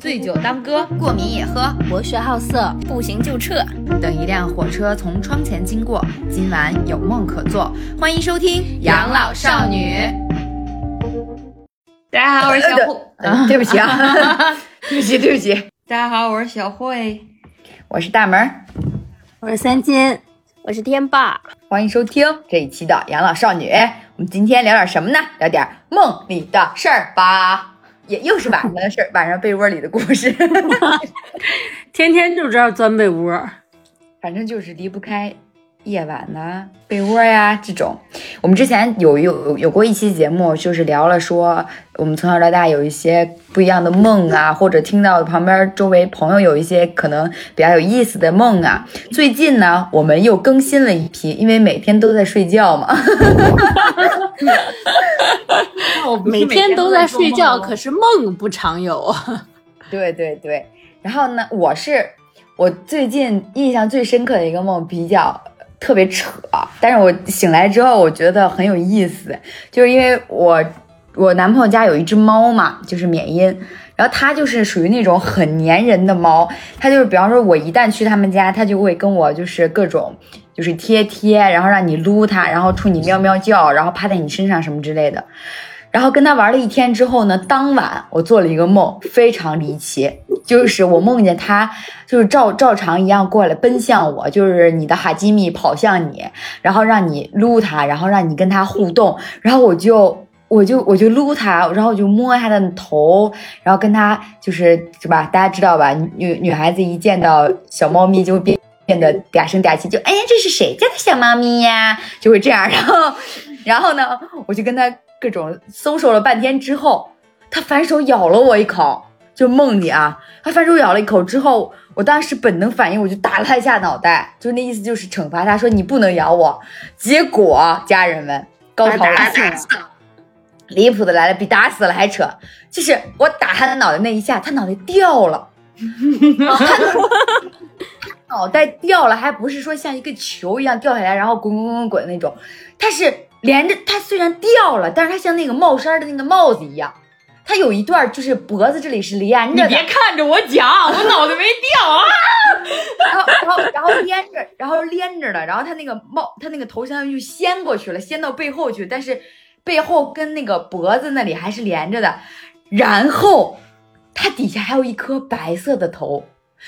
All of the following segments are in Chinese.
醉酒当歌，过敏也喝，博学好色，不行就撤。等一辆火车从窗前经过，今晚有梦可做。欢迎收听《养老少女》。大家好，我是小慧。对不起啊，对不起，对不起。大家好，我是小慧。我是大门儿，我是三金，我是天霸。欢迎收听这一期的《养老少女》。我们今天聊点什么呢？聊点梦里的事儿吧。也又是晚上的事儿，晚上被窝里的故事。天天就知道钻被窝，反正就是离不开夜晚呐、被窝呀这种。我们之前有有有过一期节目，就是聊了说我们从小到大有一些不一样的梦啊，或者听到旁边周围朋友有一些可能比较有意思的梦啊。最近呢，我们又更新了一批，因为每天都在睡觉嘛。每天都在睡觉，可是梦不常有啊。对对对，然后呢，我是我最近印象最深刻的一个梦，比较特别扯，但是我醒来之后，我觉得很有意思，就是因为我我男朋友家有一只猫嘛，就是缅因，然后它就是属于那种很粘人的猫，它就是比方说，我一旦去他们家，它就会跟我就是各种就是贴贴，然后让你撸它，然后冲你喵喵叫，然后趴在你身上什么之类的。然后跟他玩了一天之后呢，当晚我做了一个梦，非常离奇，就是我梦见他就是照照常一样过来奔向我，就是你的哈基米跑向你，然后让你撸他，然后让你跟他互动，然后我就我就我就撸他，然后我就摸他的头，然后跟他就是是吧？大家知道吧？女女孩子一见到小猫咪就变变得嗲声嗲气，就哎呀这是谁家的小猫咪呀？就会这样，然后然后呢，我就跟他。各种搜索了半天之后，他反手咬了我一口，就梦里啊，他反手咬了一口之后，我当时本能反应我就打了他一下脑袋，就那意思就是惩罚他，说你不能咬我。结果家人们高潮来了，离谱的来了，比打死了还扯，就是我打他的脑袋那一下，他脑袋掉了，他脑袋掉了，还不是说像一个球一样掉下来，然后滚滚滚滚那种，他是。连着它虽然掉了，但是它像那个帽衫的那个帽子一样，它有一段就是脖子这里是连着的。你别看着我讲，我脑袋没掉啊。然后然后然后连着，然后连着的，然后它那个帽，它那个头相当于就掀过去了，掀到背后去，但是背后跟那个脖子那里还是连着的。然后它底下还有一颗白色的头，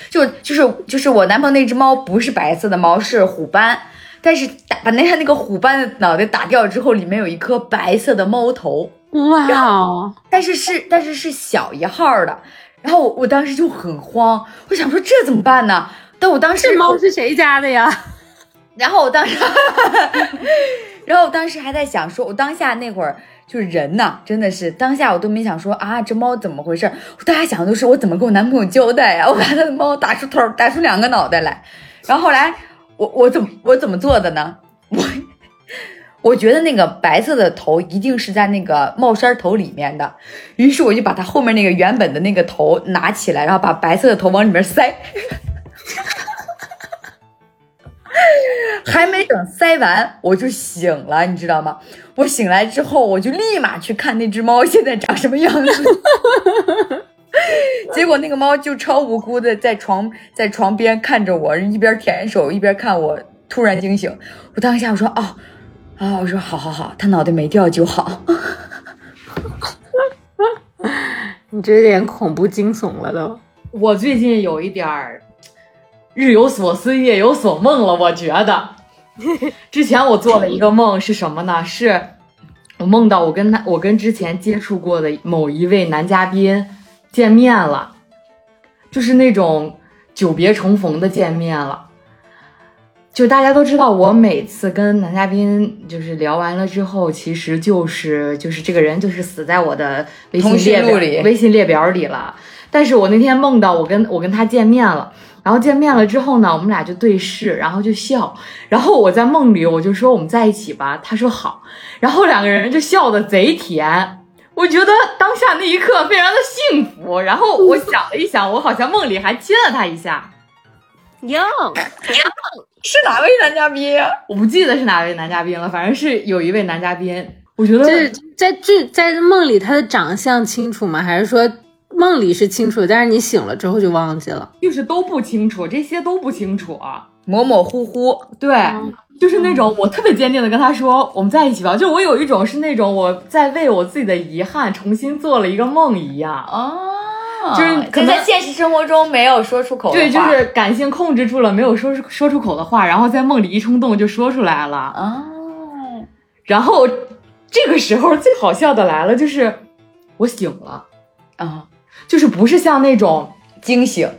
就就是就是我男朋友那只猫不是白色的猫，是虎斑。但是打把那他那个虎斑的脑袋打掉之后，里面有一颗白色的猫头，哇！但是是但是是小一号的，然后我我当时就很慌，我想说这怎么办呢？但我当时这猫是谁家的呀？然后我当时，然后我当时还在想说，我当下那会儿就是人呐，真的是当下我都没想说啊，这猫怎么回事？我当下想的都是我怎么跟我男朋友交代呀？我把他的猫打出头，打出两个脑袋来，然后后来。我我怎么我怎么做的呢？我我觉得那个白色的头一定是在那个帽衫头里面的，于是我就把它后面那个原本的那个头拿起来，然后把白色的头往里面塞，还没等塞完我就醒了，你知道吗？我醒来之后我就立马去看那只猫现在长什么样子。结果那个猫就超无辜的在床在床边看着我，一边舔手一边看我。突然惊醒，我当下我说哦，啊，我说好好好，它脑袋没掉就好。你这有点恐怖惊悚了都。我最近有一点儿日有所思夜有所梦了，我觉得。之前我做了一个梦是什么呢？是我梦到我跟他，我跟之前接触过的某一位男嘉宾。见面了，就是那种久别重逢的见面了。就大家都知道，我每次跟男嘉宾就是聊完了之后，其实就是就是这个人就是死在我的微信列表里，微信列表里了。但是我那天梦到我跟我跟他见面了，然后见面了之后呢，我们俩就对视，然后就笑。然后我在梦里我就说我们在一起吧，他说好，然后两个人就笑的贼甜。我觉得当下那一刻非常的幸福，然后我想了一想，我好像梦里还亲了他一下。哟，是哪位男嘉宾？我不记得是哪位男嘉宾了，反正是有一位男嘉宾。我觉得是在剧在梦里他的长相清楚吗？还是说梦里是清楚，但是你醒了之后就忘记了。就是都不清楚，这些都不清楚。模模糊糊，对，就是那种我特别坚定的跟他说我们在一起吧。就我有一种是那种我在为我自己的遗憾重新做了一个梦一样。啊，就是可能在现实生活中没有说出口的对，就是感性控制住了没有说出说出口的话，然后在梦里一冲动就说出来了。啊，然后这个时候最好笑的来了，就是我醒了，啊，就是不是像那种，惊醒，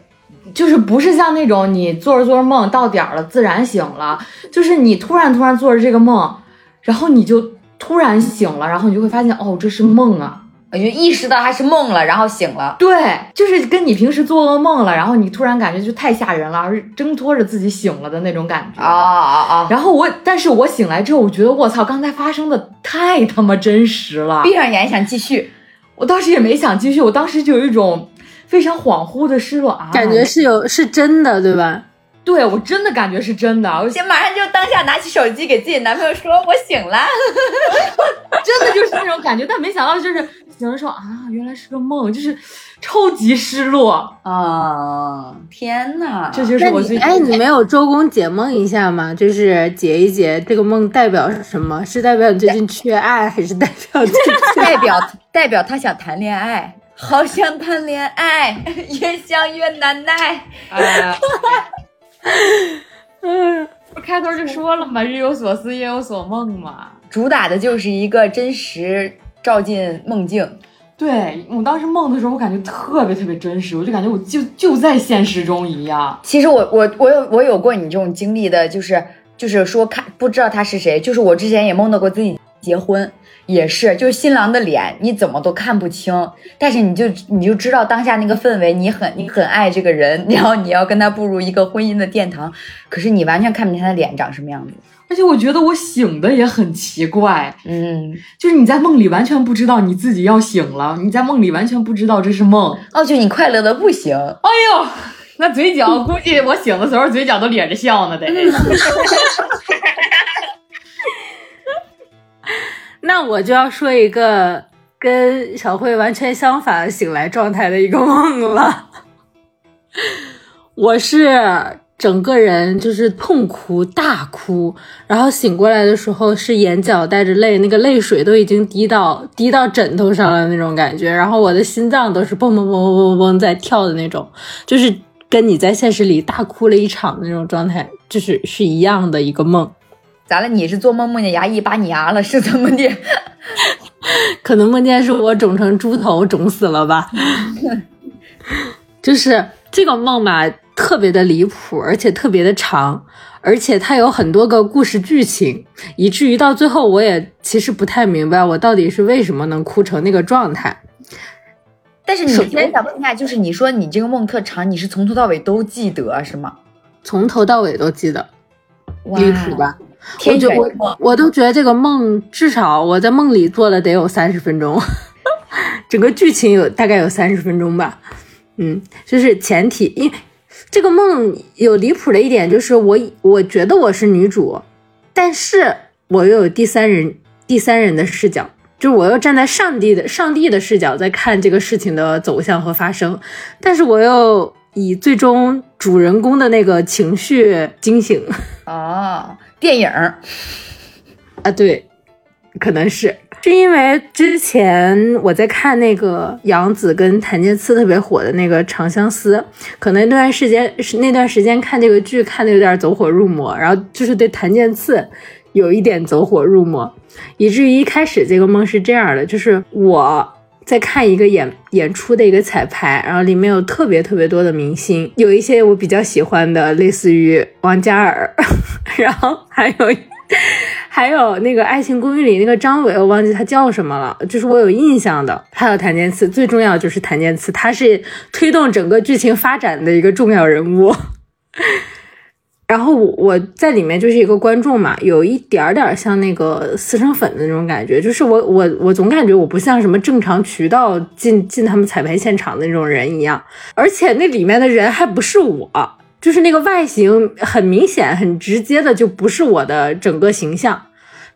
就是不是像那种你做着做着梦到点儿了自然醒了，就是你突然突然做着这个梦，然后你就突然醒了，然后你就会发现哦这是梦啊。你就意识到它是梦了，然后醒了。对，就是跟你平时做噩梦了，然后你突然感觉就太吓人了，而挣脱着自己醒了的那种感觉。啊啊啊！然后我，但是我醒来之后，我觉得我操，刚才发生的太他妈真实了。闭上眼想继续，我当时也没想继续，我当时就有一种非常恍惚的失落啊，感觉是有是真的，对吧？对我真的感觉是真的，我先马上就当下拿起手机给自己男朋友说：“我醒了。真的就是那种感觉，但没想到就是有人说啊，原来是个梦，就是超级失落。”啊！天哪，这就是我最那你哎，你没有周公解梦一下吗？就是解一解这个梦代表什么？是代表你最近缺爱，还是代表 代表代表他想谈恋爱，好想谈恋爱，越想越难耐。哎，嗯，不开头就说了嘛，日有所思，夜有所梦嘛。主打的就是一个真实照进梦境。对我当时梦的时候，我感觉特别特别真实，我就感觉我就就在现实中一样。其实我我我有我有过你这种经历的，就是就是说看不知道他是谁，就是我之前也梦到过自己结婚，也是就是新郎的脸你怎么都看不清，但是你就你就知道当下那个氛围，你很你很爱这个人，然后你要跟他步入一个婚姻的殿堂，可是你完全看不见他的脸长什么样子。而且我觉得我醒的也很奇怪，嗯，就是你在梦里完全不知道你自己要醒了，你在梦里完全不知道这是梦。哦，就你快乐的不行。哎呦，那嘴角估计我醒的时候嘴角都咧着笑呢，得。那我就要说一个跟小慧完全相反醒来状态的一个梦了。我是整个人就是痛哭大哭，然后醒过来的时候是眼角带着泪，那个泪水都已经滴到滴到枕头上了那种感觉，然后我的心脏都是蹦蹦蹦蹦蹦蹦在跳的那种，就是跟你在现实里大哭了一场的那种状态，就是是一样的一个梦。咋了？你是做梦梦见牙医拔你牙了，是怎么的？可能梦见是我肿成猪头，肿死了吧？就是这个梦吧，特别的离谱，而且特别的长，而且它有很多个故事剧情，以至于到最后我也其实不太明白我到底是为什么能哭成那个状态。但是你现在想问一下，就是你说你这个梦特长，你是从头到尾都记得是吗？从头到尾都记得，离谱吧？我天就我。我都觉得这个梦至少我在梦里做了得有三十分钟，整个剧情有大概有三十分钟吧。嗯，就是前提，因为这个梦有离谱的一点就是我我觉得我是女主，但是我又有第三人第三人的视角，就是我又站在上帝的上帝的视角在看这个事情的走向和发生，但是我又以最终主人公的那个情绪惊醒。哦，电影啊，对，可能是是因为之前我在看那个杨紫跟谭健次特别火的那个《长相思》，可能那段时间是那段时间看这个剧看的有点走火入魔，然后就是对谭健次有一点走火入魔，以至于一开始这个梦是这样的，就是我。在看一个演演出的一个彩排，然后里面有特别特别多的明星，有一些我比较喜欢的，类似于王嘉尔，然后还有还有那个《爱情公寓》里那个张伟，我忘记他叫什么了，就是我有印象的。还有谭健次，最重要就是谭健次，他是推动整个剧情发展的一个重要人物。然后我我在里面就是一个观众嘛，有一点点像那个私生粉的那种感觉，就是我我我总感觉我不像什么正常渠道进进他们彩排现场的那种人一样，而且那里面的人还不是我，就是那个外形很明显、很直接的就不是我的整个形象，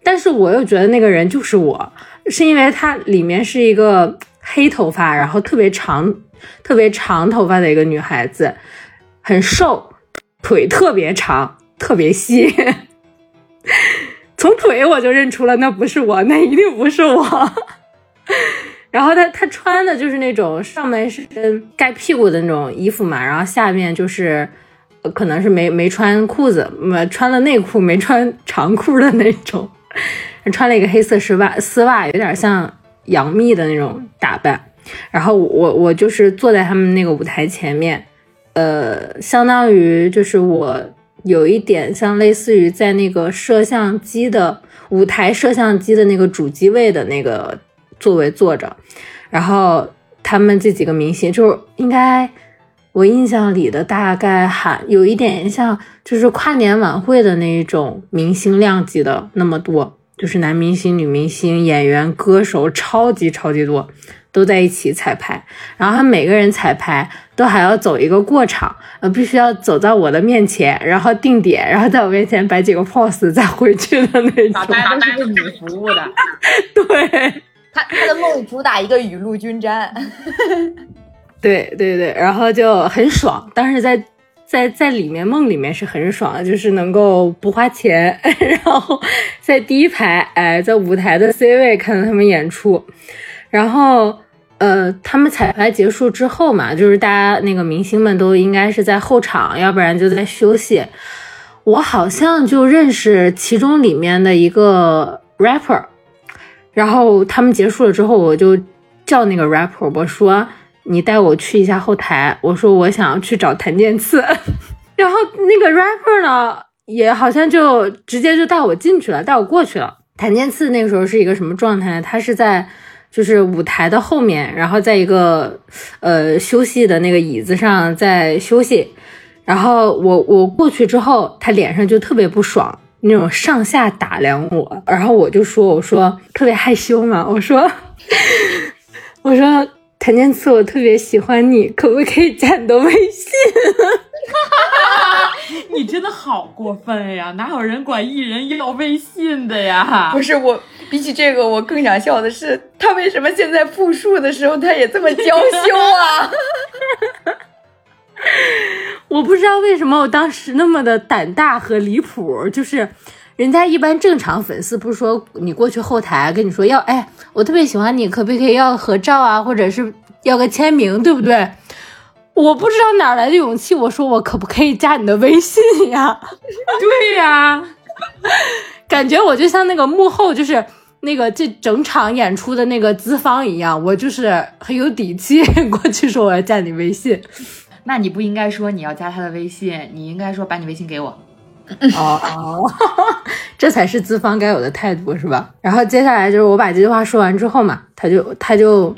但是我又觉得那个人就是我，是因为他里面是一个黑头发，然后特别长。特别长头发的一个女孩子，很瘦，腿特别长，特别细。从腿我就认出了那不是我，那一定不是我。然后他他穿的就是那种上面是盖屁股的那种衣服嘛，然后下面就是可能是没没穿裤子，穿了内裤没穿长裤的那种，穿了一个黑色丝袜丝袜，有点像杨幂的那种打扮。然后我我就是坐在他们那个舞台前面，呃，相当于就是我有一点像类似于在那个摄像机的舞台摄像机的那个主机位的那个座位坐着，然后他们这几个明星就是应该我印象里的大概还有一点像就是跨年晚会的那一种明星量级的那么多，就是男明星、女明星、演员、歌手，超级超级多。都在一起彩排，然后他每个人彩排都还要走一个过场，呃，必须要走到我的面前，然后定点，然后在我面前摆几个 pose 再回去的那种。大家都是为你服务的。对，他他的梦主打一个雨露均沾。对对对，然后就很爽，但是在在在里面梦里面是很爽，就是能够不花钱，然后在第一排，哎，在舞台的 C 位看到他们演出。然后，呃，他们彩排结束之后嘛，就是大家那个明星们都应该是在后场，要不然就在休息。我好像就认识其中里面的一个 rapper，然后他们结束了之后，我就叫那个 rapper，我说你带我去一下后台，我说我想要去找谭健次，然后那个 rapper 呢，也好像就直接就带我进去了，带我过去了。谭健次那个时候是一个什么状态？他是在。就是舞台的后面，然后在一个呃休息的那个椅子上在休息，然后我我过去之后，他脸上就特别不爽，那种上下打量我，然后我就说我说特别害羞嘛，我说我说谭健次，我特别喜欢你，可不可以加你的微信？你真的好过分呀！哪有人管艺人要微信的呀？不是我。比起这个，我更想笑的是，他为什么现在复述的时候，他也这么娇羞啊？我不知道为什么我当时那么的胆大和离谱，就是人家一般正常粉丝不是说你过去后台跟你说要，哎，我特别喜欢你，可不可以要合照啊，或者是要个签名，对不对？我不知道哪来的勇气，我说我可不可以加你的微信呀？对呀，感觉我就像那个幕后，就是。那个这整场演出的那个资方一样，我就是很有底气过去说我要加你微信。那你不应该说你要加他的微信，你应该说把你微信给我。哦哦，这才是资方该有的态度是吧？然后接下来就是我把这句话说完之后嘛，他就他就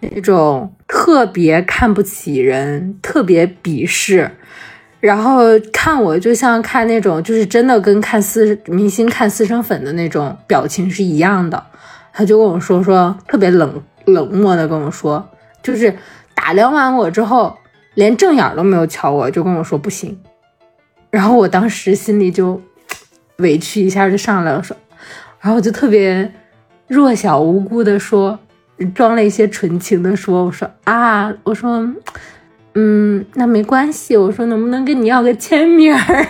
那种特别看不起人，特别鄙视。然后看我就像看那种，就是真的跟看私明星看私生粉的那种表情是一样的。他就跟我说说，特别冷冷漠的跟我说，就是打量完我之后，连正眼都没有瞧我，就跟我说不行。然后我当时心里就委屈一下就上来了，说，然后我就特别弱小无辜的说，装了一些纯情的说，我说啊，我说。嗯，那没关系。我说能不能跟你要个签名儿？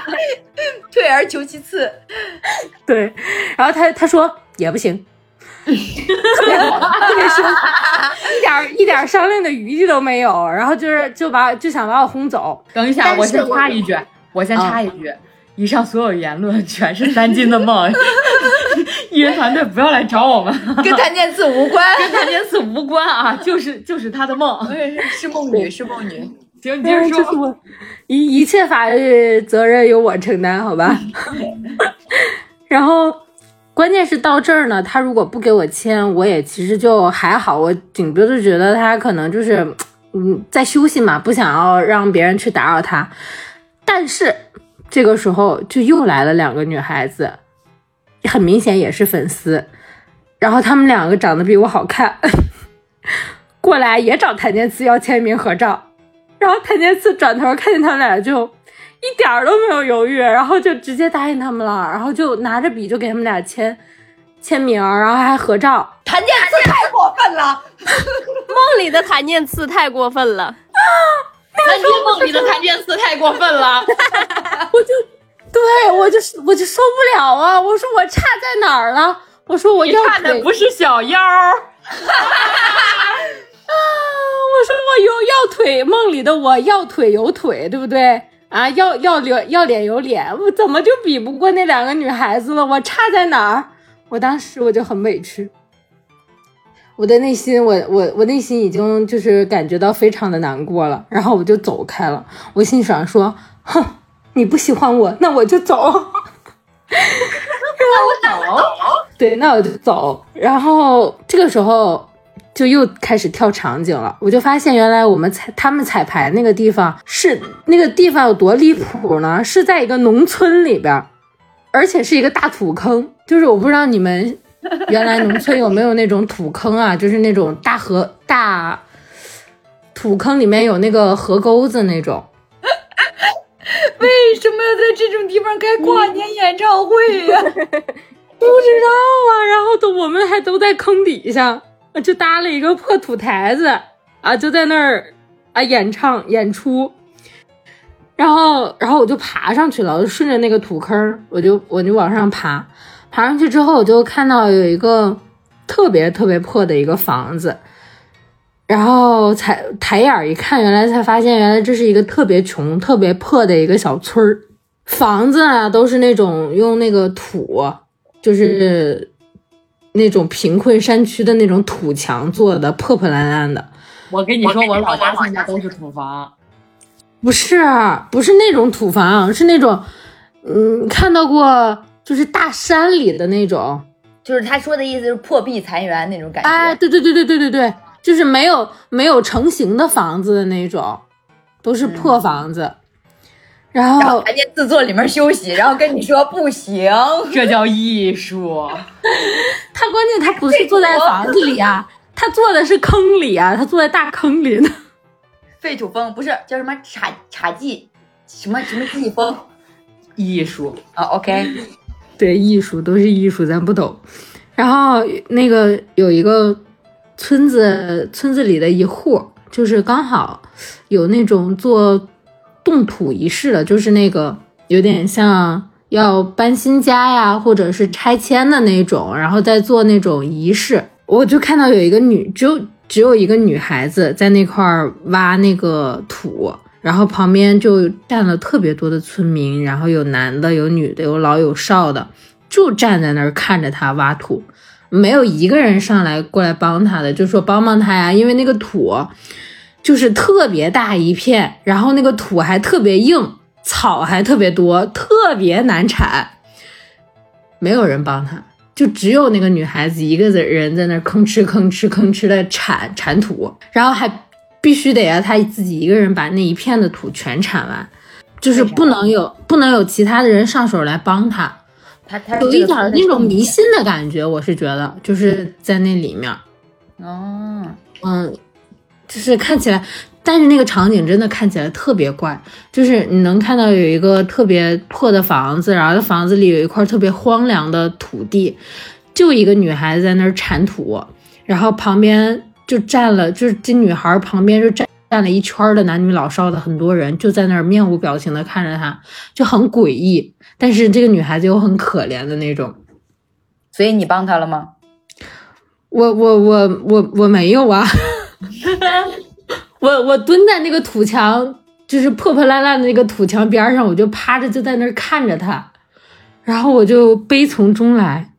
退而求其次。对，然后他他说也不行，特别，特别凶，一点一点商量的余地都没有。然后就是就把就想把我轰走。等一下，我先插一句，我先插一句。以上所有言论全是三金的梦，艺人团队不要来找我们，跟谭健次无关，跟谭健次无关啊，就是就是他的梦，是梦女，是梦女。行，你接着说，一一切法律责任由我承担，好吧？然后关键是到这儿呢，他如果不给我签，我也其实就还好，我顶多就觉得他可能就是嗯在休息嘛，不想要让别人去打扰他，但是。这个时候就又来了两个女孩子，很明显也是粉丝，然后他们两个长得比我好看，过来也找谭健次要签名合照，然后谭健次转头看见他们俩就一点儿都没有犹豫，然后就直接答应他们了，然后就拿着笔就给他们俩签签名，然后还合照。谭健次太过分了，梦里的谭健次太过分了。南天梦里的谭健次太过分了。对我就是我就受不了啊！我说我差在哪儿了？我说我要的不是小腰儿，我说我有要腿，梦里的我要腿有腿，对不对？啊，要要脸要脸有脸，我怎么就比不过那两个女孩子了？我差在哪儿？我当时我就很委屈，我的内心，我我我内心已经就是感觉到非常的难过了，然后我就走开了。我心想说，哼，你不喜欢我，那我就走。让我走对，那我就走。然后这个时候就又开始跳场景了，我就发现原来我们彩他们彩排那个地方是那个地方有多离谱呢？是在一个农村里边儿，而且是一个大土坑。就是我不知道你们原来农村有没有那种土坑啊，就是那种大河大土坑里面有那个河沟子那种。为什么要在这种地方开跨年演唱会呀、不知道啊，然后都我们还都在坑底下，就搭了一个破土台子啊，就在那儿啊演唱演出，然后然后我就爬上去了，我就顺着那个土坑，我就我就往上爬，爬上去之后我就看到有一个特别特别破的一个房子，然后才抬眼儿一看，原来才发现原来这是一个特别穷、特别破的一个小村儿，房子啊都是那种用那个土。就是那种贫困山区的那种土墙做的，破破烂烂的。我跟你说，我老家现在都是土房。不是，不是那种土房，是那种，嗯，看到过，就是大山里的那种。就是他说的意思是破壁残垣那种感觉。哎，对对对对对对对，就是没有没有成型的房子的那种，都是破房子。然然后后还在自坐里面休息，然后跟你说不行，这叫艺术。他关键他不是坐在房子里啊，他坐的是坑里啊，他坐在大坑里呢。废土风不是叫什么茶茶技，什么什么技风艺术，啊？OK，对，艺术都是艺术，咱不懂。然后那个有一个村子，村子里的一户，就是刚好有那种做动土仪式的，就是那个有点像要搬新家呀，或者是拆迁的那种，然后再做那种仪式。我就看到有一个女，只有只有一个女孩子在那块儿挖那个土，然后旁边就站了特别多的村民，然后有男的，有女的，有老有少的，就站在那儿看着他挖土，没有一个人上来过来帮他的，就说帮帮他呀，因为那个土就是特别大一片，然后那个土还特别硬，草还特别多，特别难铲，没有人帮他。就只有那个女孩子一个人在那吭哧吭哧吭哧的铲铲土，然后还必须得要她自己一个人把那一片的土全铲完，就是不能有不能有其他的人上手来帮她，他他有一点儿那种迷信的感觉，我是觉得就是在那里面，哦，嗯，就是看起来，但是那个场景真的看起来特别怪，就是你能看到有一个特别破的房子，然后房子里有一块特别荒凉的土地，就一个女孩子在那儿铲土，然后旁边就站了，就是这女孩旁边就站。站了一圈儿的男女老少的很多人就在那儿面无表情的看着她，就很诡异。但是这个女孩子又很可怜的那种。所以你帮她了吗？我我我我我没有啊，我我蹲在那个土墙，就是破破烂烂的那个土墙边上，我就趴着就在那儿看着他，然后我就悲从中来，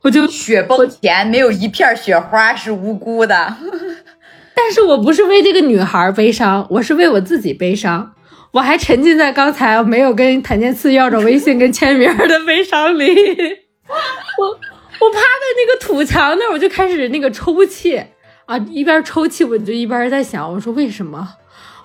我就，雪崩前没有一片雪花是无辜的。但是我不是为这个女孩悲伤，我是为我自己悲伤，我还沉浸在刚才没有跟谭健次要着微信跟签名的悲伤里，我我趴在那个土墙那，我就开始那个抽泣啊，一边抽泣我就一边在想，我说为什么？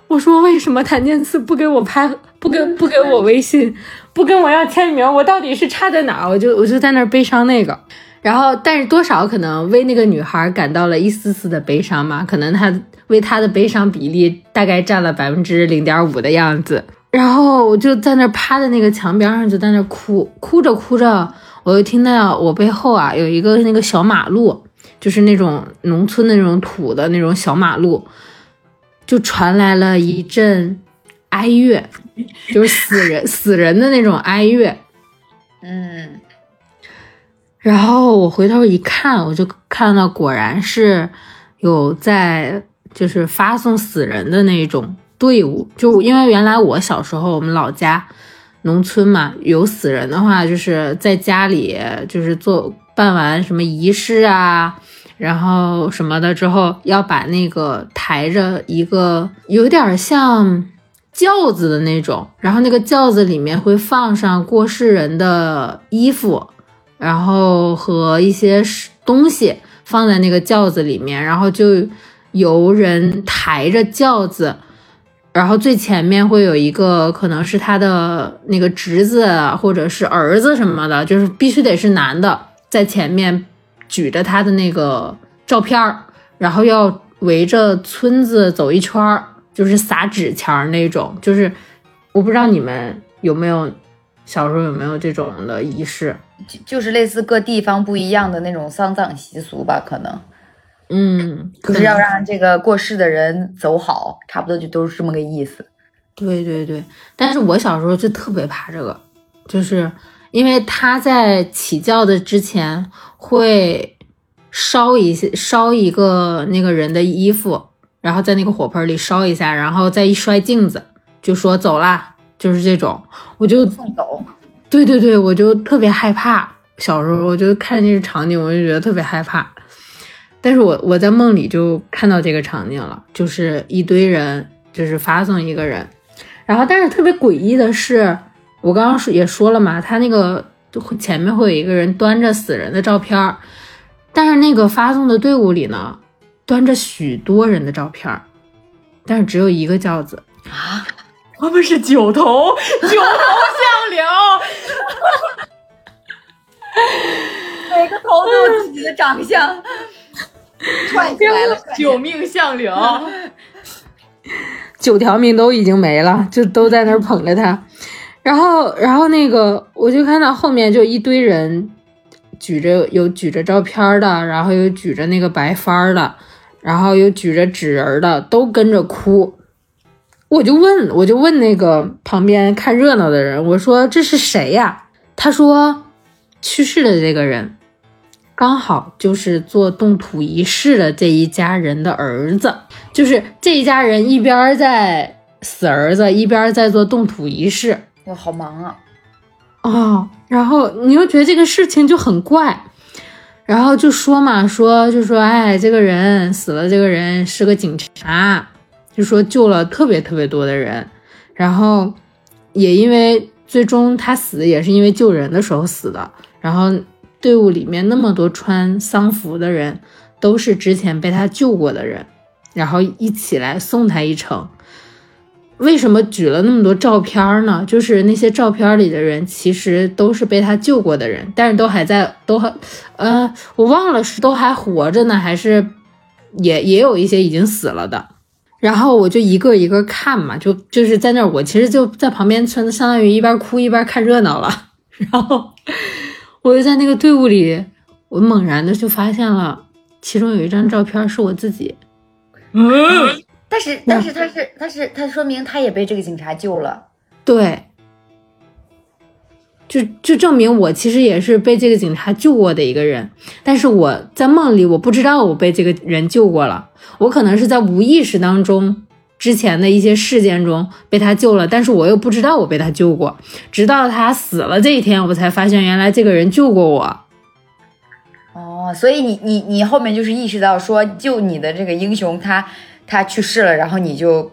我说为什么谭健次不给我拍，不跟不给我微信，不跟我要签名？我到底是差在哪？我就我就在那悲伤那个，然后但是多少可能为那个女孩感到了一丝丝的悲伤嘛，可能她为她的悲伤比例大概占了百分之零点五的样子。然后我就在那儿趴在那个墙边上，就在那儿哭，哭着哭着，我就听到我背后啊有一个那个小马路，就是那种农村的那种土的那种小马路，就传来了一阵哀乐，就是死人死人的那种哀乐。嗯，然后我回头一看，我就看到果然是有在就是发送死人的那种队伍，就因为原来我小时候我们老家农村嘛，有死人的话，就是在家里就是做办完什么仪式啊，然后什么的之后，要把那个抬着一个有点像轿子的那种，然后那个轿子里面会放上过世人的衣服，然后和一些东西放在那个轿子里面，然后就由人抬着轿子，然后最前面会有一个可能是他的那个侄子或者是儿子什么的，就是必须得是男的，在前面举着他的那个照片儿，然后要围着村子走一圈儿，就是撒纸钱儿那种。就是我不知道你们有没有小时候有没有这种的仪式。就就是类似各地方不一样的那种丧葬习俗吧，可能嗯，就是要让这个过世的人走好，差不多就都是这么个意思。对对对，但是我小时候就特别怕这个，就是因为他在起轿的之前会烧一些烧一个那个人的衣服，然后在那个火盆里烧一下，然后再一摔镜子，就说走啦，就是这种，我就送走，对对对，我就特别害怕。小时候我就看那个场景，我就觉得特别害怕。但是我我在梦里就看到这个场景了，就是一堆人，就是发送一个人，然后但是特别诡异的是，我刚刚说也说了嘛，他那个前面会有一个人端着死人的照片儿，但是那个发送的队伍里呢，端着许多人的照片儿，但是只有一个轿子啊。他们是九头九头相领，每个头都有自己的长相，串起来了。九命相柳。九条命都已经没了，就都在那儿捧着他。然后，然后那个我就看到后面就一堆人举着有举着照片的，然后有举着那个白帆的，然后有举着纸人的，都跟着哭。我就问，我就问那个旁边看热闹的人，我说这是谁呀？他说去世的这个人刚好就是做动土仪式的这一家人的儿子，就是这一家人一边在死儿子，一边在做动土仪式。我好忙啊！哦。然后你又觉得这个事情就很怪，然后就说嘛，说就说，哎，这个人死了，这个人是个警察，就说救了特别特别多的人，然后也因为最终他死也是因为救人的时候死的，然后队伍里面那么多穿丧服的人都是之前被他救过的人，然后一起来送他一程。为什么举了那么多照片呢？就是那些照片里的人其实都是被他救过的人，但是都还在，都还，呃，我忘了是都还活着呢，还是也也有一些已经死了的。然后我就一个一个看嘛，就就是在那，我其实就在旁边，相相当于一边哭一边看热闹了。然后我就在那个队伍里，我猛然的就发现了，其中有一张照片是我自己。嗯但是，但是他是，他是，他说明他也被这个警察救了。对，就就证明我其实也是被这个警察救过的一个人，但是我在梦里我不知道我被这个人救过了，我可能是在无意识当中之前的一些事件中被他救了，但是我又不知道我被他救过，直到他死了这一天，我才发现原来这个人救过我。哦，所以你你你后面就是意识到说救你的这个英雄他他去世了，然后你就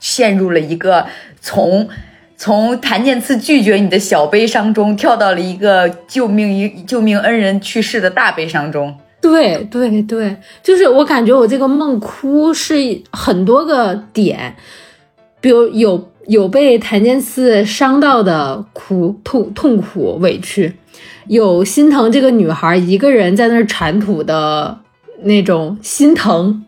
陷入了一个从从谭健次拒绝你的小悲伤中跳到了一个救命一救命恩人去世的大悲伤中。对对对，就是我感觉我这个梦哭是很多个点，比如有有被谭健次伤到的哭痛痛苦委屈，有心疼这个女孩一个人在那儿铲土的那种心疼，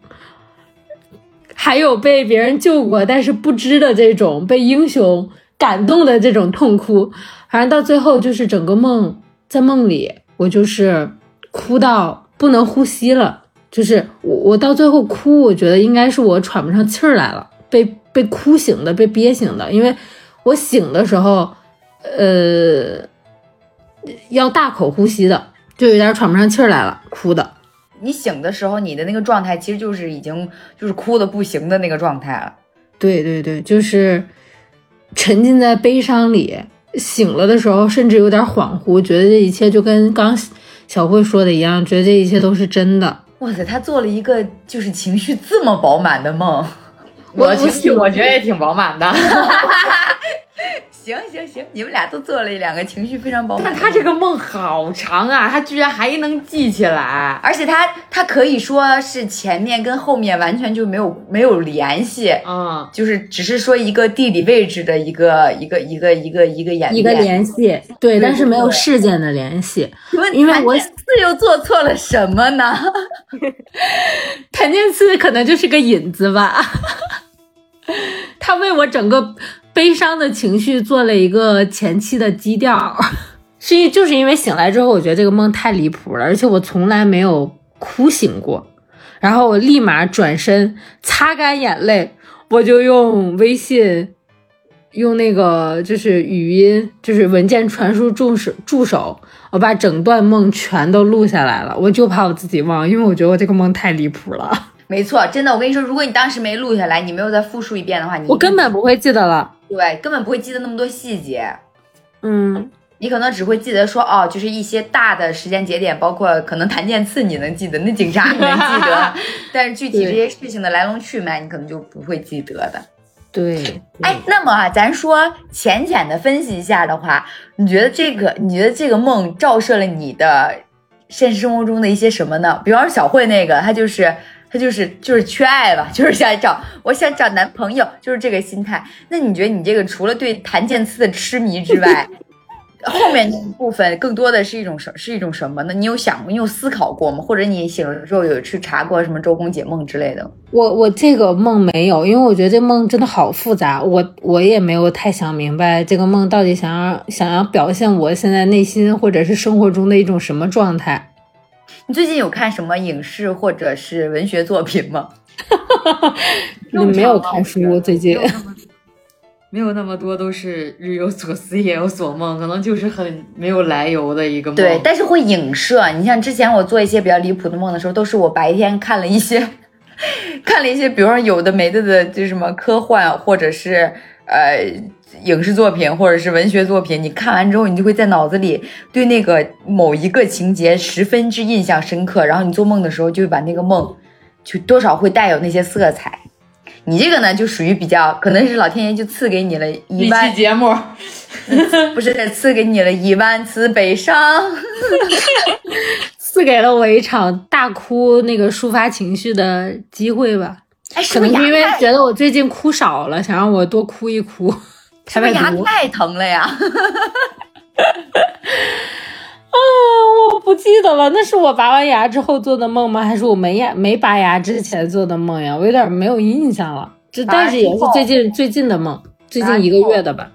还有被别人救过但是不知的这种被英雄感动的这种痛哭，反正到最后就是整个梦在梦里，我就是哭到不不能呼吸了，就是我我到最后哭，我觉得应该是我喘不上气儿来了，被被哭醒的，被憋醒的，因为我醒的时候，呃，要大口呼吸的，就有点喘不上气儿来了，哭的。你醒的时候，你的那个状态其实就是已经就是哭的不行的那个状态了。对对对，就是沉浸在悲伤里，醒了的时候甚至有点恍惚，觉得这一切就跟刚小慧说的一样，觉得这一切都是真的。哇塞，他做了一个就是情绪这么饱满的梦。我情绪我觉得也挺饱满的。行行行，你们俩都做了一两个情绪非常饱满。但他这个梦好长啊，他居然还能记起来，而且他他可以说是前面跟后面完全就没有没有联系，嗯，就是只是说一个地理位置的一个一个一个一个一个演一个联系，对，但是没有事件的联系。因为我四又做错了什么呢？谭健次可能就是个引子吧，他为我整个。悲伤的情绪做了一个前期的基调，是因就是因为醒来之后，我觉得这个梦太离谱了，而且我从来没有哭醒过，然后我立马转身擦干眼泪，我就用微信，用那个就是语音，就是文件传输助手助手，我把整段梦全都录下来了，我就怕我自己忘，因为我觉得我这个梦太离谱了。没错，真的，我跟你说，如果你当时没录下来，你没有再复述一遍的话，你我根本不会记得了。对，根本不会记得那么多细节。嗯，你可能只会记得说，哦，就是一些大的时间节点，包括可能谭健次你能记得，那警察你能记得，但是具体这些事情的来龙去脉，你可能就不会记得的。对，哎，那么啊，咱说浅浅的分析一下的话，你觉得这个，你觉得这个梦照射了你的现实生活中的一些什么呢？比方说小慧那个，她就是。他就是就是缺爱吧，就是想找，我想找男朋友，就是这个心态。那你觉得你这个除了对谭健次的痴迷之外，后面部分更多的是一种什是一种什么呢？你有想过，你有思考过吗？或者你醒了之后有去查过什么周公解梦之类的？我我这个梦没有，因为我觉得这梦真的好复杂，我我也没有太想明白这个梦到底想要想要表现我现在内心或者是生活中的一种什么状态。你最近有看什么影视或者是文学作品吗？你没有看书最近？没有那么多，都是日有所思夜有所梦，可能就是很没有来由的一个梦。对，但是会影射。你像之前我做一些比较离谱的梦的时候，都是我白天看了一些，看了一些，比如说有的没的的，就什么科幻或者是呃。影视作品或者是文学作品，你看完之后，你就会在脑子里对那个某一个情节十分之印象深刻，然后你做梦的时候就会把那个梦，就多少会带有那些色彩。你这个呢，就属于比较，可能是老天爷就赐给你了一万节目，不是赐给你了一万次悲伤，赐给了我一场大哭那个抒发情绪的机会吧。哎，可能因为觉得我最近哭少了，想让我多哭一哭。是不是牙太疼了呀？啊，我不记得了，那是我拔完牙之后做的梦吗？还是我没牙没拔牙之前做的梦呀？我有点没有印象了。这但是也是最近最近的梦，最近一个月的吧。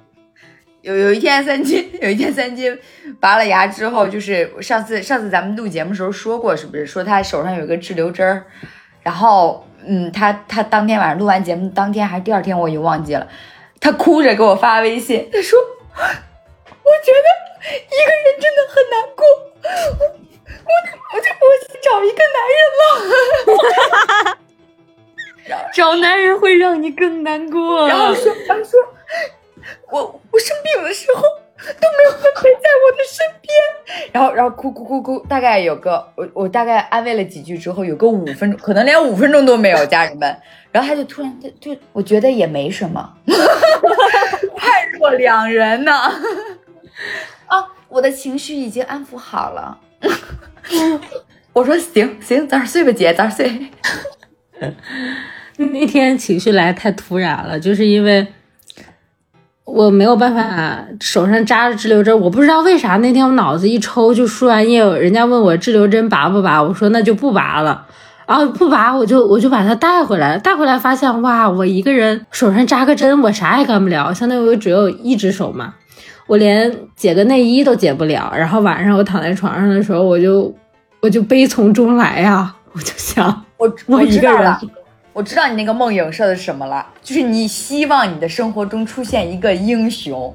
有有一天三金，有一天三金拔了牙之后，就是上次上次咱们录节目时候说过，是不是说他手上有一个滞留针儿？然后嗯，他他当天晚上录完节目当天还是第二天，我已经忘记了。他哭着给我发微信，他说：“我觉得一个人真的很难过，我我我就我找一个男人了，找男人会让你更难过。”然后说：“他说我我生病的时候都没有人陪在我的身边。”然后然后哭哭哭哭，大概有个我我大概安慰了几句之后，有个五分钟，可能连五分钟都没有，家人们。然后他就突然就就我觉得也没什么。判若两人呢！啊，我的情绪已经安抚好了。我说行行，早点睡吧，姐，早点睡。那天情绪来太突然了，就是因为我没有办法，手上扎着滞留针，我不知道为啥那天我脑子一抽就输完液，人家问我滞留针拔不拔，我说那就不拔了。然后不拔，我就 我就把它带回来，带回来发现哇，我一个人手上扎个针，我啥也干不了，相当于我只有一只手嘛，我连解个内衣都解不了。然后晚上我躺在床上的时候，我就我就悲从中来呀，我就想，我我我一个人我知道你那个梦影射的是什么了，就是你希望你的生活中出现一个英雄，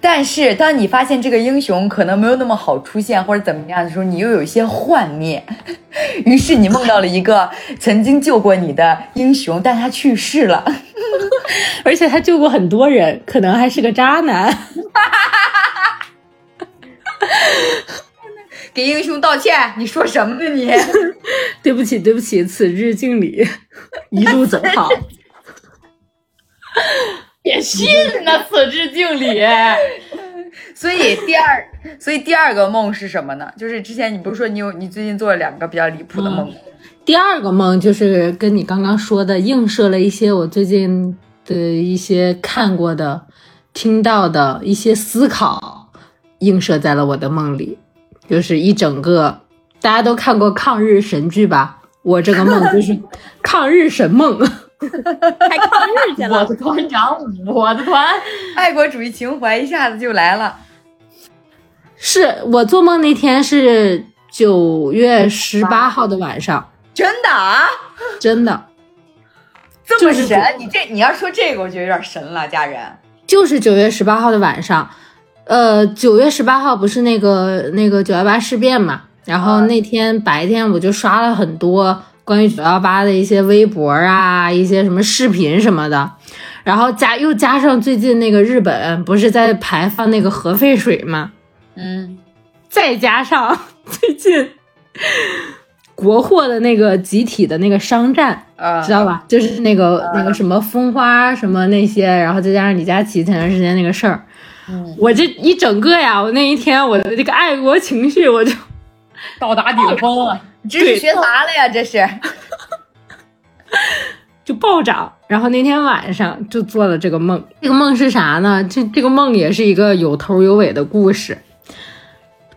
但是当你发现这个英雄可能没有那么好出现或者怎么样的时候，你又有一些幻灭，于是你梦到了一个曾经救过你的英雄，但他去世了。而且他救过很多人，可能还是个渣男。给英雄道歉，你说什么呢你？对不起，对不起，此致敬礼，一路走好。别信呐，此致敬礼。所以第二，所以第二个梦是什么呢？就是之前你不是说你有你最近做了两个比较离谱的梦吗？第二个梦就是跟你刚刚说的映射了一些我最近的一些看过的、听到的一些思考，映射在了我的梦里，就是一整个大家都看过抗日神剧吧？我这个梦就是 抗日神梦。还抗日去了。我的团长，我的团。爱国主义情怀一下子就来了。是我做梦那天是九月十八号的晚上，真的啊？真的这么就是神？你这你要说这个，我觉得有点神了，家人。就是九月十八号的晚上。呃，九月十八号不是那个那个九幺八事变嘛？然后那天白天我就刷了很多关于九幺八的一些微博啊，一些什么视频什么的，然后加又加上最近那个日本不是在排放那个核废水嘛？嗯，再加上 最近国货的那个集体的那个商战，啊知道吧？就是那个那个什么风花什么那些，然后再加上李佳琦前段时间那个事儿，嗯我这一整个呀，我那一天我的这个爱国情绪我就到达顶峰了。这是学啥了呀，这是。就暴涨，然后那天晚上就做了这个梦。这个梦是啥呢？这这个梦也是一个有头有尾的故事。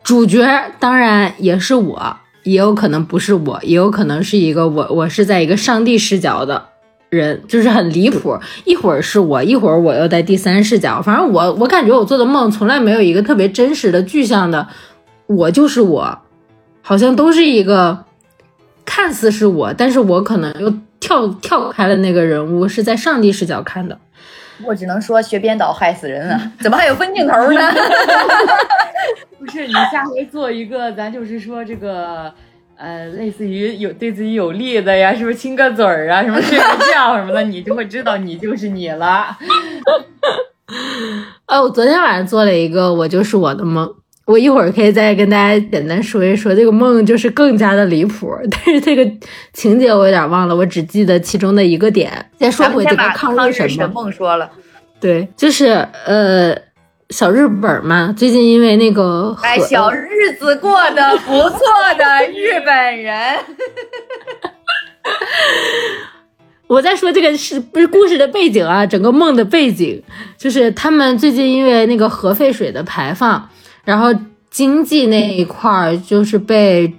主角当然也是我，也有可能不是我，也有可能是一个我，我是在一个上帝视角的人，就是很离谱。一会儿是我，一会儿我又在第三视角。反正我我感觉我做的梦从来没有一个特别真实的具象的，我就是我，好像都是一个看似是我，但是我可能又跳跳开了那个人物，是在上帝视角看的。我只能说学编导害死人了！怎么还有分镜头呢？不是你下回做一个，咱就是说这个，呃，类似于有对自己有利的呀，是不是亲个嘴儿啊，什么睡个觉什么的，你就会知道你就是你了。啊，我昨天晚上做了一个我就是我的梦，我一会儿可以再跟大家简单说一说这个梦，就是更加的离谱，但是这个情节我有点忘了，我只记得其中的一个点。再说回这个抗抗日神梦说了。对，就是呃小日本嘛，最近因为那个哎，小日子过得不错的日本人，我在说这个是不是故事的背景啊？整个梦的背景就是他们最近因为那个核废水的排放，然后经济那一块儿就是被，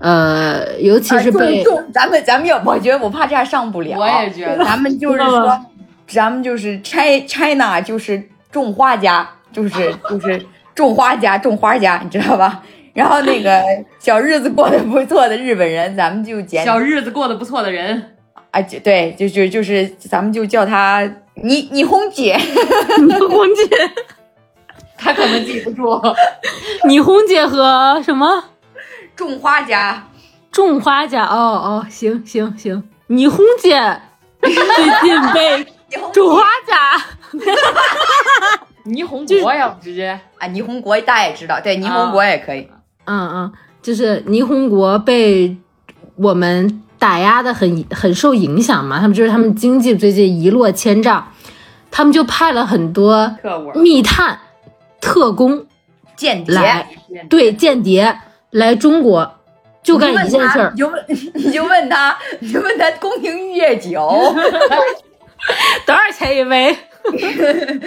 呃，尤其是被、咱们咱们要，我觉得我怕这样上不了。我也觉得咱们就是说 吗，咱们就是 China China 就是种花家，就是 就是种花家种花家，你知道吧？然后那个 小日子过得不错的日本人，咱们就简小日子过得不错的人，啊，就对，就就就是咱们就叫他你你红姐，你红姐、他可能记不住。你红姐和什么种花家。种花家？哦哦，行行行，你红姐最近被种花家。霓虹国呀，直接。啊，霓虹国大家也知道，对，霓虹国也可以。嗯嗯，就是霓虹国被我们打压的很很受影响嘛，他们就是他们经济最近一落千丈，他们就派了很多特务密探、特工间谍，对间谍来中国，就干一件事儿。你，就问他，你就问他，你就问他宫廷玉液酒，多少钱一杯？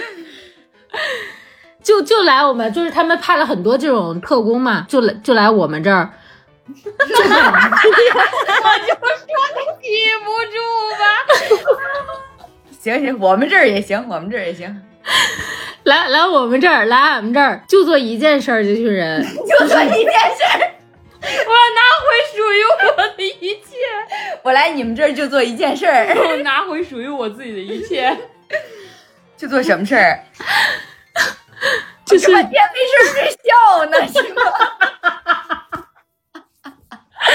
就就来我们，就是他们派了很多这种特工嘛，就来就来我们这儿，我就说你记不住吧？行行，我们这儿也行，我们这儿也行。来来我们这儿，来俺们这儿 就做一件事儿，这群人就做一件事儿，我要拿回属于我的一切，我来你们这儿就做一件事儿，我拿回属于我自己的一切。就做什么事儿？就是半天没事儿没笑呢，是吗？离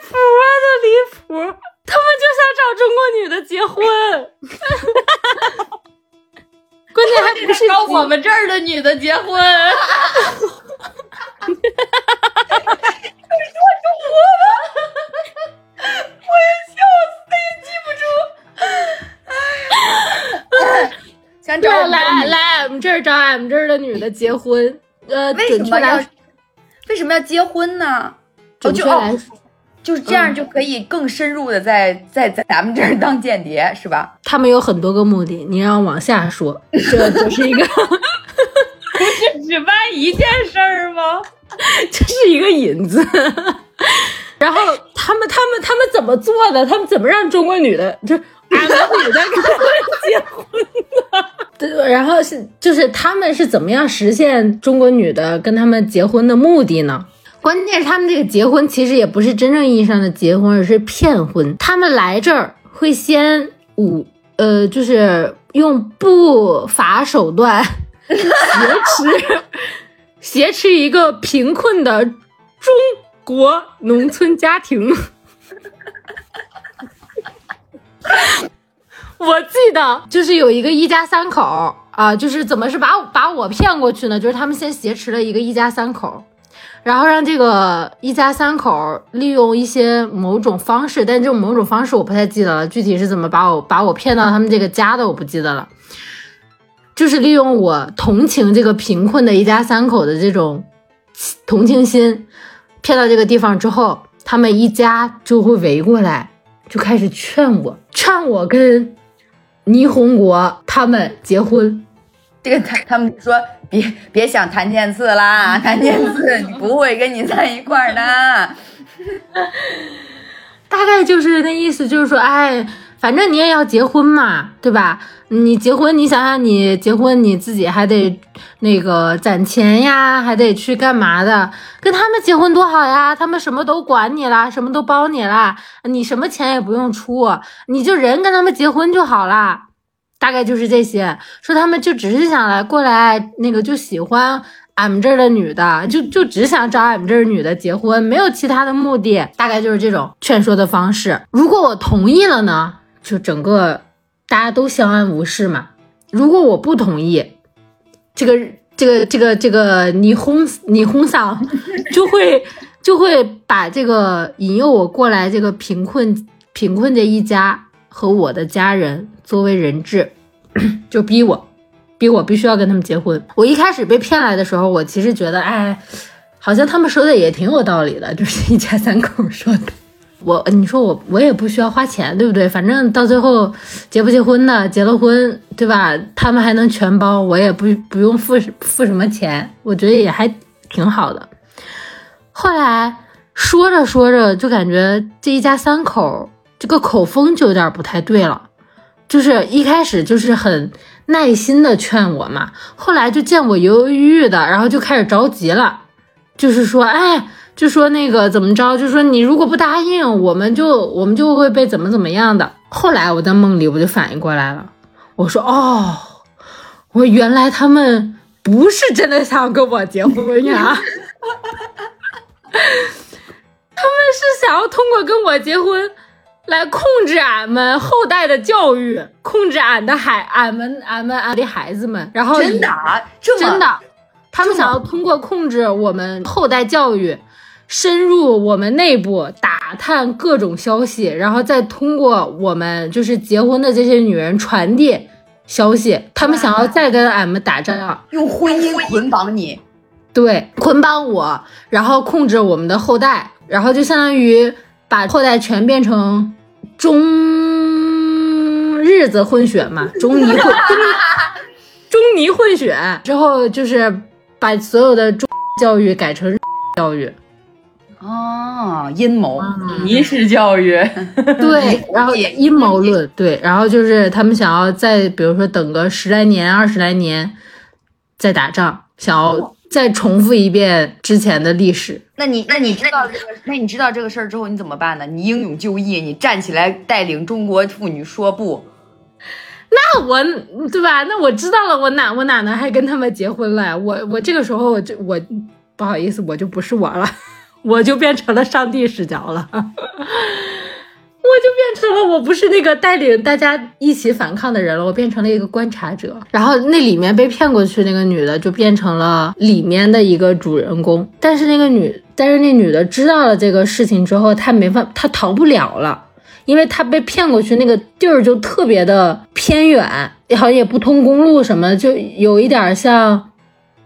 谱啊，就离谱！他们就想找中国女的结婚，关键还不是找我们这儿的女的结婚。想找对，我们 来来我们这儿找俺们这儿的女的结婚。呃，为什么要为什么要结婚呢？哦，准就来说，就是这样就可以更深入的在在在咱们这儿当间谍，是吧？他们有很多个目的，你让往下说，这就是一个，只办一件事儿吗？这是一个引子。然后他们他们他们怎么做的？他们怎么让中国女的就俺们女的跟他们结婚的？对，然后是就是他们是怎么样实现中国女的跟他们结婚的目的呢？关键是他们这个结婚其实也不是真正意义上的结婚，而是骗婚。他们来这儿会先五，呃，就是用不法手段 挟持 挟持一个贫困的中国农村家庭。我记得就是有一个一家三口啊，就是怎么是把把我骗过去呢？就是他们先挟持了一个一家三口，然后让这个一家三口利用一些某种方式，但这种某种方式我不太记得了，具体是怎么把我把我骗到他们这个家的我不记得了。就是利用我同情这个贫困的一家三口的这种同情心，骗到这个地方之后，他们一家就会围过来，就开始劝我，劝我跟倪虹国他们结婚。这个他他们说别别想谭健次啦，谭健次不会跟你在一块儿的。大概就是那意思，就是说，哎，反正你也要结婚嘛，对吧？你结婚，你想想，你结婚你自己还得那个攒钱呀，还得去干嘛的？跟他们结婚多好呀，他们什么都管你啦，什么都包你啦，你什么钱也不用出，你就人跟他们结婚就好啦。大概就是这些，说他们就只是想来过来，那个就喜欢俺们这儿的女的，就就只想找俺们这儿女的结婚，没有其他的目的，大概就是这种劝说的方式。如果我同意了呢，就整个大家都相安无事嘛。如果我不同意，这个这个这个这个你轰你轰嫂 就会就会把这个引诱我过来这个贫困贫困的一家和我的家人作为人质，就逼我。逼我必须要跟他们结婚。我一开始被骗来的时候，我其实觉得，哎，好像他们说的也挺有道理的，就是一家三口说的。我你说我我也不需要花钱，对不对？反正到最后结不结婚的，结了婚，对吧？他们还能全包，我也不不用付付什么钱，我觉得也还挺好的。后来说着说着，就感觉这一家三口这个口风就有点不太对了，就是一开始就是很。耐心的劝我嘛，后来就见我犹犹豫豫的，然后就开始着急了，就是说，哎，就说那个怎么着，就说你如果不答应，我们就我们就会被怎么怎么样的。后来我在梦里我就反应过来了，我说哦，我原来他们不是真的想跟我结婚呀，他们是想要通过跟我结婚。来控制俺们后代的教育，控制俺的孩，俺们俺们俺的孩子们，然后真的真的，他们想要通过控制我们后代教育，深入我们内部打探各种消息，然后再通过我们就是结婚的这些女人传递消息，他们想要再跟俺们打仗，用婚姻捆绑你，对，捆绑我，然后控制我们的后代，然后就相当于。把后代全变成中日子混血嘛，中尼混 中中尼混血之后，就是把所有的中教育改成日教育。啊，阴谋，仪式教育，对，然后阴谋论，对，然后就是他们想要再比如说等个十来年、二十来年再打仗，想要再重复一遍之前的历史。那你那你知道这个，那你知道这个事儿之后你怎么办呢？你英勇就义，你站起来带领中国妇女说不。那我对吧？那我知道了，我哪我哪能还跟他们结婚了？我我这个时候我就我不好意思，我就不是我了，我就变成了上帝视角了，我就变成了我不是那个带领大家一起反抗的人了，我变成了一个观察者。然后那里面被骗过去那个女的就变成了里面的一个主人公，但是那个女，但是那女的知道了这个事情之后，她没法，她逃不了了。因为他被骗过去，那个地儿就特别的偏远，好像也不通公路什么，就有一点像，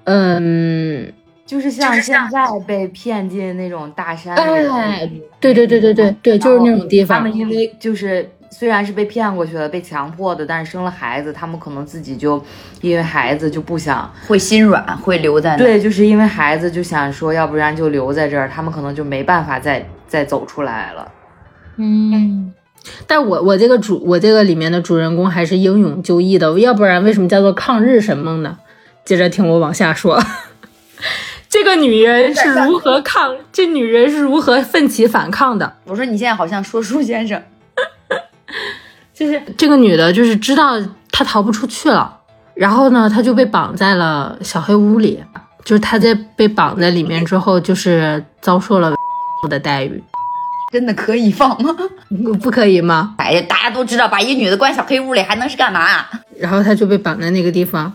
嗯，就是像现在被骗进那种大山里。哎，对对对对对对，就是那种地方。他们因为就是虽然是被骗过去了，被强迫的，但是生了孩子，他们可能自己就因为孩子就不想会心软，会留在那。对，就是因为孩子就想说，要不然就留在这儿，他们可能就没办法再再走出来了。嗯，但我我这个主我这个里面的主人公还是英勇就义的，要不然为什么叫做抗日神梦呢？接着听我往下说，这个女人是如何抗，这女人是如何奋起反抗的？我说你现在好像说书先生，就是这个女的，就是知道她逃不出去了，然后呢，她就被绑在了小黑屋里，就是她在被绑在里面之后，就是遭受了 的待遇。真的可以放吗？不可以吗？哎呀，大家都知道，把一女的关小黑屋里还能是干嘛？然后她就被绑在那个地方，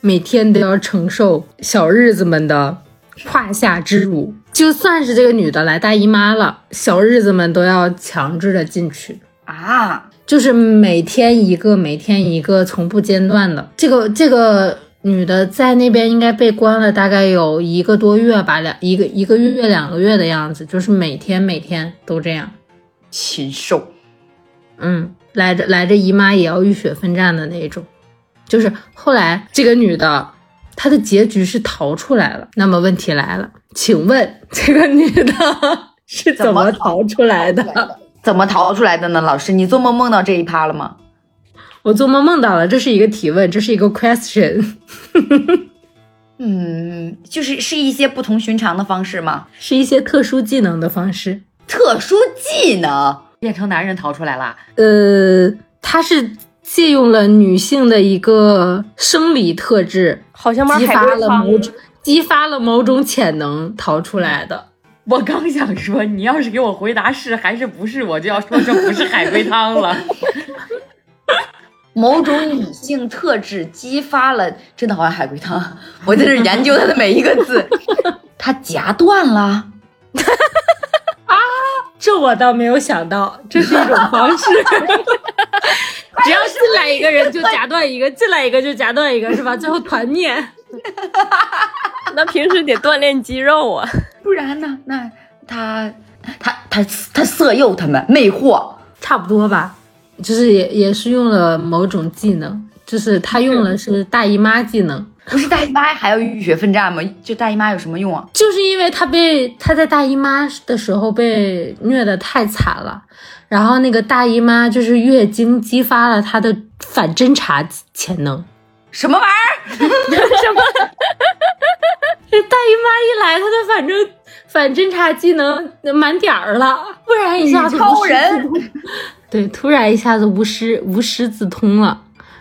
每天都要承受小日子们的胯下之辱。就算是这个女的来大姨妈了，小日子们都要强制的进去啊！就是每天一个，每天一个，从不间断的。这个这个。女的在那边应该被关了大概有一个多月吧，两一个一个月两个月的样子，就是每天每天都这样，禽兽。嗯，来着来着姨妈也要浴血奋战的那种。就是后来这个女的，她的结局是逃出来了。那么问题来了，请问 这个女的是怎么逃出来的？怎么逃出来的呢？老师，你做梦梦到这一趴了吗？我做梦梦到了，这是一个提问，这是一个 question。嗯，就是是一些不同寻常的方式吗？是一些特殊技能的方式。特殊技能变成男人逃出来了？呃，他是借用了女性的一个生理特质，好像激发了某种激发了某种潜能逃出来的。我刚想说，你要是给我回答是还是不是，我就要说这不是海龟汤了。某种女性特质激发了，真的好像海龟汤。我在这研究它的每一个字，它夹断了啊！这我倒没有想到，这是一种方式。只要进来一个人就夹断一个，进来一个就夹断一个，是吧？最后团灭。那平时得锻炼肌肉啊，不然呢？那他他他他色诱他们，魅惑，差不多吧。就是也也是用了某种技能，就是他用的是大姨妈技能，不是大姨妈还要浴血奋战吗？就大姨妈有什么用啊？就是因为她被她在大姨妈的时候被虐的太惨了，然后那个大姨妈就是月经激发了她的反侦查潜能，什么玩意儿？什么？这大姨妈一来，她的反正反侦查技能满点儿了，不然一下子超人。对，突然一下子无师无师自通了，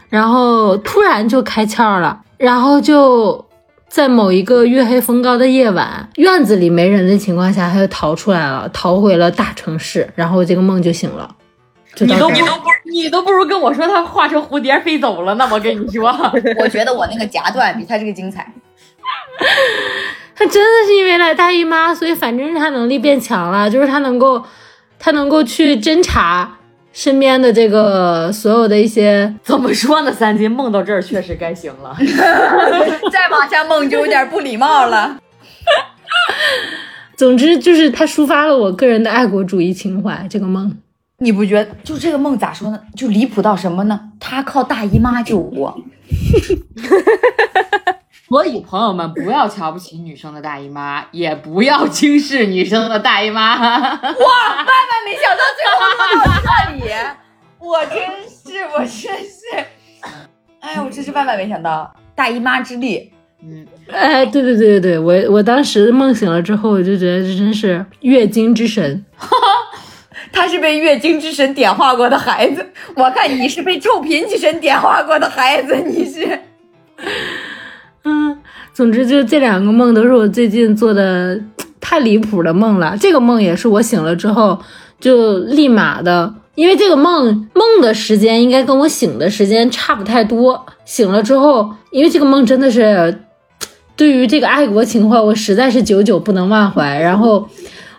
然后突然就开窍了，然后就在某一个月黑风高的夜晚，院子里没人的情况下，他就逃出来了，逃回了大城市，然后这个梦就醒了。你都你都不你都不如跟我说他化成蝴蝶飞走了呢，我跟你说，我觉得我那个夹断比他这个精彩。他真的是因为来大姨妈，所以反侦查能力变强了，就是他能够他能够去侦查。身边的这个所有的一些怎么说呢？三金梦到这儿确实该醒了，再往下梦就有点不礼貌了。总之就是他抒发了我个人的爱国主义情怀。这个梦，你不觉得？就这个梦咋说呢？就离谱到什么呢？他靠大姨妈救国。所以朋友们不要瞧不起女生的大姨妈，也不要轻视女生的大姨妈。哇，万万没想到最后落到这里，我真是，我真是，哎，我真是万万没想到大姨妈之力。嗯，哎，对对对对对，我我当时梦醒了之后，我就觉得这真是月经之神。他是被月经之神点化过的孩子，我看你是被臭贫之神点化过的孩子，你是。嗯，总之就这两个梦都是我最近做的太离谱的梦了。这个梦也是我醒了之后就立马的，因为这个梦梦的时间应该跟我醒的时间差不太多。醒了之后，因为这个梦真的是对于这个爱国情怀，我实在是久久不能忘怀。然后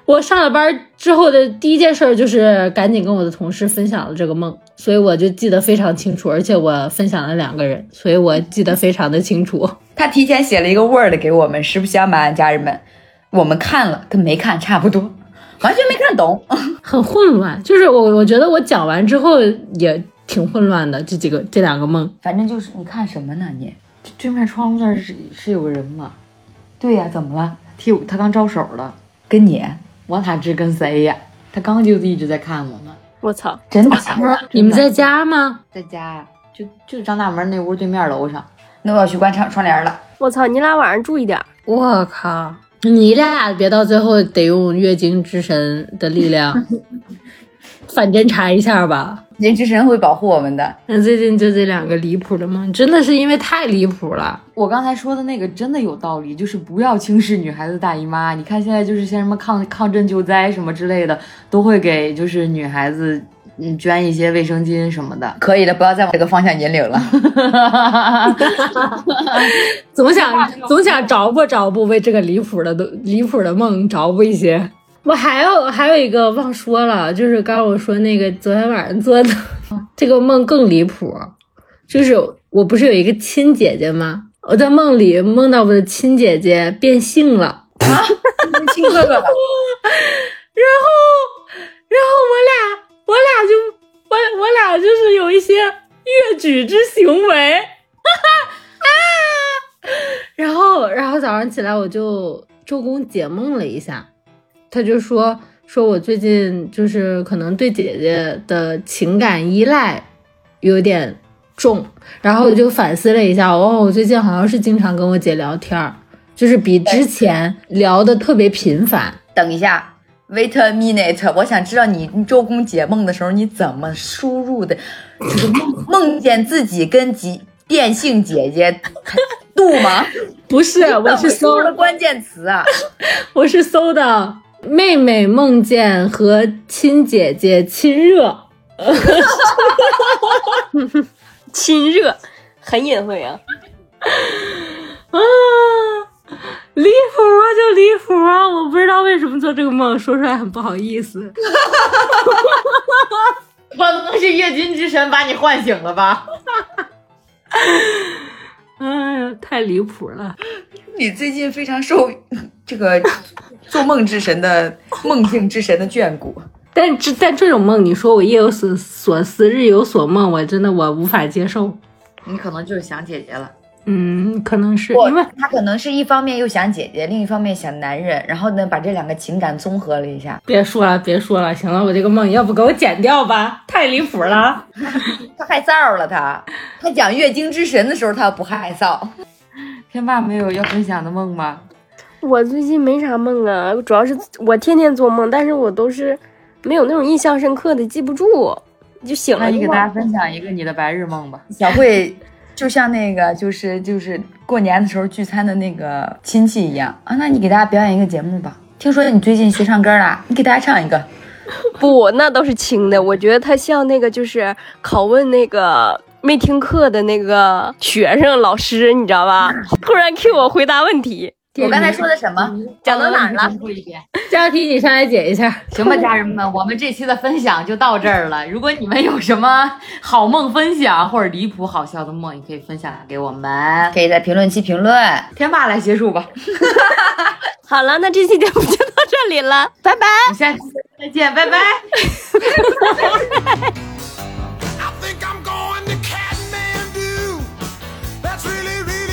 我上了班之后的第一件事就是赶紧跟我的同事分享了这个梦，所以我就记得非常清楚，而且我分享了两个人，所以我记得非常的清楚。他提前写了一个 Word 给我们，实不相瞒，家人们，我们看了跟没看差不多，完全没看懂，很混乱。就是我，我觉得我讲完之后也挺混乱的。这几个这两个梦，反正就是你看什么呢？你对面窗户那儿是是有个人吗？对呀，怎么了？替我他刚招手了，跟你我哪知跟谁呀？他刚就一直在看我呢，我操！真的？你们在家吗？在家呀，就就张大门那屋对面楼上。那我要去关窗窗帘了。我操！你俩晚上注意点。我靠！你俩别到最后得用月经之神的力量 反侦查一下吧。人之神会保护我们的。那最近就这两个离谱的梦，真的是因为太离谱了。我刚才说的那个真的有道理，就是不要轻视女孩子大姨妈。你看现在就是像什么抗抗震救灾什么之类的，都会给就是女孩子嗯捐一些卫生巾什么的。可以的，不要再往这个方向引领了。总想总想着不着不，为这个离谱的都离谱的梦着不一些。我还有还有一个忘说了，就是刚刚我说那个昨天晚上做的 这个梦更离谱，就是我不是有一个亲姐姐吗？我在梦里梦到我的亲姐姐变性了，亲哥哥了。然后然后我俩我俩就我我俩就是有一些越矩之行为，哈 哈啊！然后然后早上起来我就周公解梦了一下。他就说说我最近就是可能对姐姐的情感依赖有点重，然后我就反思了一下，哦，我最近好像是经常跟我姐聊天儿，就是比之前聊的特别频繁。等一下，wait a minute，我想知道你周公解梦的时候你怎么输入的，就是梦梦见自己跟几变性姐姐度吗？不是，我是搜的关键词啊，我是搜的。妹妹梦见和亲姐姐亲热，亲热，很隐晦啊！啊，离谱啊，就离谱啊！我不知道为什么做这个梦，说出来很不好意思。可能是月经之神把你唤醒了吧？哎呀，太离谱了！你最近非常受这个做梦之神的梦境之神的眷顾，但这但这种梦，你说我夜有所所思，日有所梦，我真的我无法接受。你可能就是想姐姐了，嗯，可能是不因为他可能是一方面又想姐姐，另一方面想男人，然后呢把这两个情感综合了一下。别说了，别说了，行了，我这个梦要不给我剪掉吧，太离谱了。他害臊了他，他讲月经之神的时候他不害臊。天霸没有要分享的梦吗？我最近没啥梦啊，主要是我天天做梦，但是我都是没有那种印象深刻的，记不住，就醒了你给大家。分享一个你的白日梦吧。小慧就像那个就是就是过年的时候聚餐的那个亲戚一样啊，那你给大家表演一个节目吧。听说你最近学唱歌啦，你给大家唱一个。不，那倒是轻的。我觉得他像那个就是拷问那个没听课的那个学生老师，你知道吧？突然 Q 我回答问题，我刚才说的什么？讲到哪儿了？重复一遍。这道题你上来解一下。行吧，家人们，我们这期的分享就到这儿了。如果你们有什么好梦分享或者离谱好笑的梦，也可以分享给我们。可以在评论区评论。天霸来结束吧，好了，那这期节目就到这里了，拜拜。我们下期再见，拜拜。I think I'm going to Kathmandu. That's really, really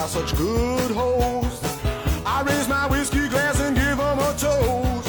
are such good hosts. I raise my whiskey glass and give them a toast.